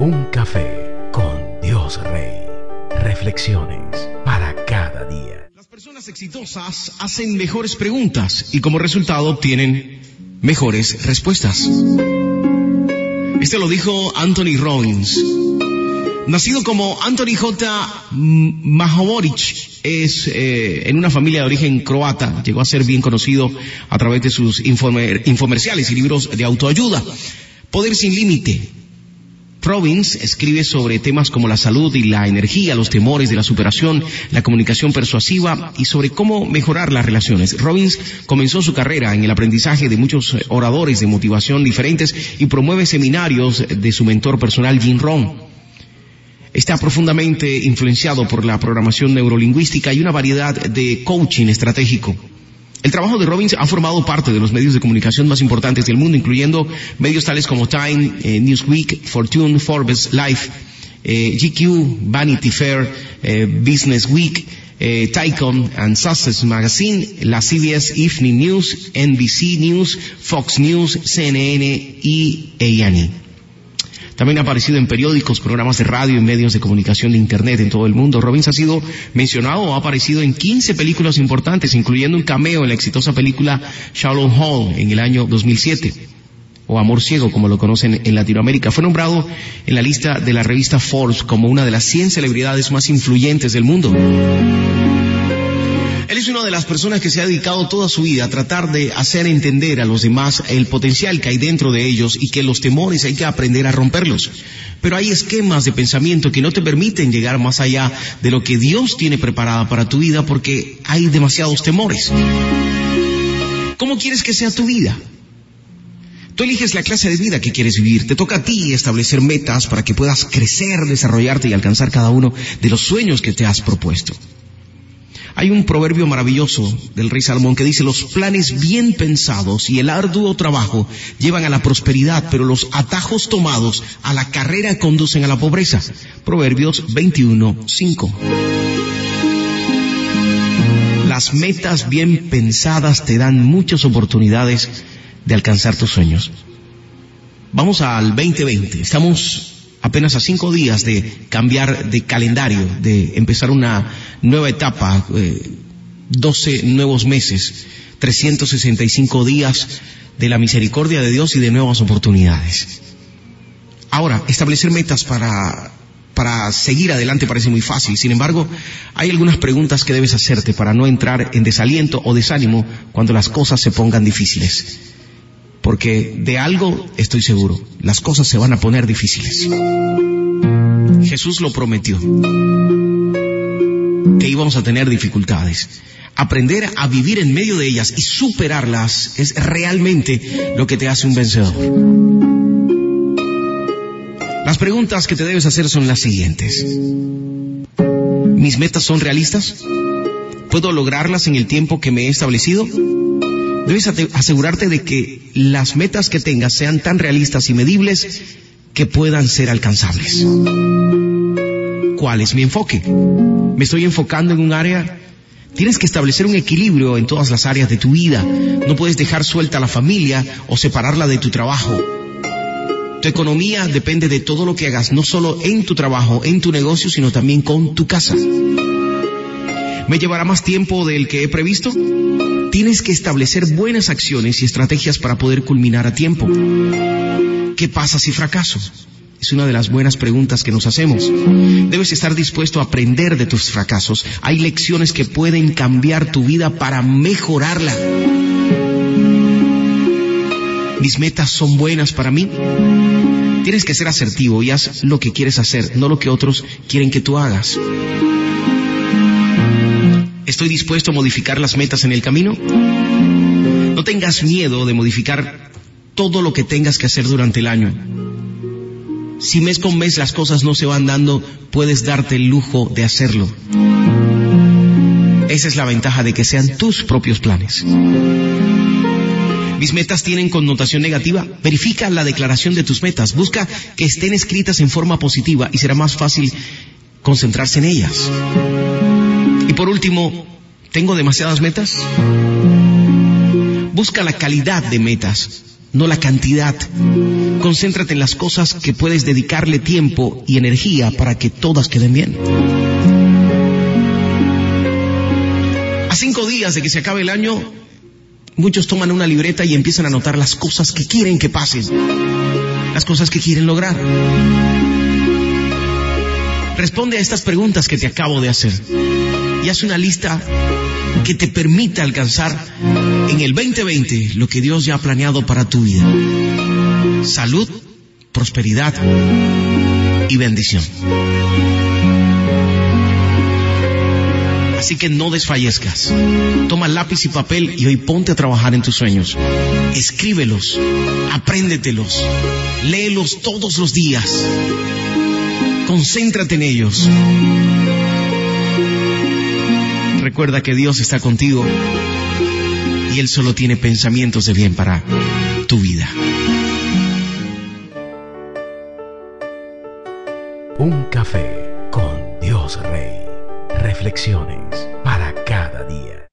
Un café con Dios Rey. Reflexiones para cada día. Las personas exitosas hacen mejores preguntas y como resultado obtienen mejores respuestas. Este lo dijo Anthony Robbins. Nacido como Anthony J. Mahovoric, es eh, en una familia de origen croata, llegó a ser bien conocido a través de sus infomerciales y libros de autoayuda. Poder sin límite. Robbins escribe sobre temas como la salud y la energía, los temores de la superación, la comunicación persuasiva y sobre cómo mejorar las relaciones. Robbins comenzó su carrera en el aprendizaje de muchos oradores de motivación diferentes y promueve seminarios de su mentor personal Jim Rohn está profundamente influenciado por la programación neurolingüística y una variedad de coaching estratégico. El trabajo de Robbins ha formado parte de los medios de comunicación más importantes del mundo, incluyendo medios tales como Time, eh, Newsweek, Fortune, Forbes, Life, eh, GQ, Vanity Fair, eh, Business Week, Tycom and Success Magazine, la CBS Evening News, NBC News, Fox News, CNN y A&E. También ha aparecido en periódicos, programas de radio y medios de comunicación de Internet en todo el mundo. Robbins ha sido mencionado o ha aparecido en 15 películas importantes, incluyendo un cameo en la exitosa película Shallow Hall en el año 2007 o Amor Ciego, como lo conocen en Latinoamérica. Fue nombrado en la lista de la revista Forbes como una de las 100 celebridades más influyentes del mundo. Él es una de las personas que se ha dedicado toda su vida a tratar de hacer entender a los demás el potencial que hay dentro de ellos y que los temores hay que aprender a romperlos. Pero hay esquemas de pensamiento que no te permiten llegar más allá de lo que Dios tiene preparada para tu vida porque hay demasiados temores. ¿Cómo quieres que sea tu vida? Tú eliges la clase de vida que quieres vivir. Te toca a ti establecer metas para que puedas crecer, desarrollarte y alcanzar cada uno de los sueños que te has propuesto. Hay un proverbio maravilloso del rey Salomón que dice, los planes bien pensados y el arduo trabajo llevan a la prosperidad, pero los atajos tomados a la carrera conducen a la pobreza. Proverbios 21, 5. Las metas bien pensadas te dan muchas oportunidades de alcanzar tus sueños. Vamos al 2020. Estamos apenas a cinco días de cambiar de calendario, de empezar una nueva etapa, eh, 12 nuevos meses, 365 días de la misericordia de Dios y de nuevas oportunidades. Ahora, establecer metas para, para seguir adelante parece muy fácil. Sin embargo, hay algunas preguntas que debes hacerte para no entrar en desaliento o desánimo cuando las cosas se pongan difíciles porque de algo estoy seguro, las cosas se van a poner difíciles. Jesús lo prometió, que íbamos a tener dificultades. Aprender a vivir en medio de ellas y superarlas es realmente lo que te hace un vencedor. Las preguntas que te debes hacer son las siguientes. ¿Mis metas son realistas? ¿Puedo lograrlas en el tiempo que me he establecido? Debes asegurarte de que las metas que tengas sean tan realistas y medibles que puedan ser alcanzables. ¿Cuál es mi enfoque? ¿Me estoy enfocando en un área? Tienes que establecer un equilibrio en todas las áreas de tu vida. No puedes dejar suelta a la familia o separarla de tu trabajo. Tu economía depende de todo lo que hagas, no solo en tu trabajo, en tu negocio, sino también con tu casa. ¿Me llevará más tiempo del que he previsto? Tienes que establecer buenas acciones y estrategias para poder culminar a tiempo. ¿Qué pasa si fracaso? Es una de las buenas preguntas que nos hacemos. Debes estar dispuesto a aprender de tus fracasos. Hay lecciones que pueden cambiar tu vida para mejorarla. Mis metas son buenas para mí. Tienes que ser asertivo y haz lo que quieres hacer, no lo que otros quieren que tú hagas. ¿Estoy dispuesto a modificar las metas en el camino? No tengas miedo de modificar todo lo que tengas que hacer durante el año. Si mes con mes las cosas no se van dando, puedes darte el lujo de hacerlo. Esa es la ventaja de que sean tus propios planes. Mis metas tienen connotación negativa. Verifica la declaración de tus metas. Busca que estén escritas en forma positiva y será más fácil concentrarse en ellas. Y por último, ¿tengo demasiadas metas? Busca la calidad de metas. no la cantidad. Concéntrate en las cosas que puedes dedicarle tiempo y energía para que todas queden bien. A cinco días de que se acabe el año, muchos toman una libreta y empiezan a anotar las cosas que quieren que pasen, las cosas que quieren lograr. Responde a estas preguntas que te acabo de hacer y haz una lista que te permita alcanzar en el 2020 lo que Dios ya ha planeado para tu vida. Salud, prosperidad y bendición. Así que no desfallezcas. Toma lápiz y papel y hoy ponte a trabajar en tus sueños. Escríbelos, apréndetelos, léelos todos los días. Concéntrate en ellos. Recuerda que Dios está contigo y Él solo tiene pensamientos de bien para tu vida. Un café con Dios Rey. Reflexiones para cada día.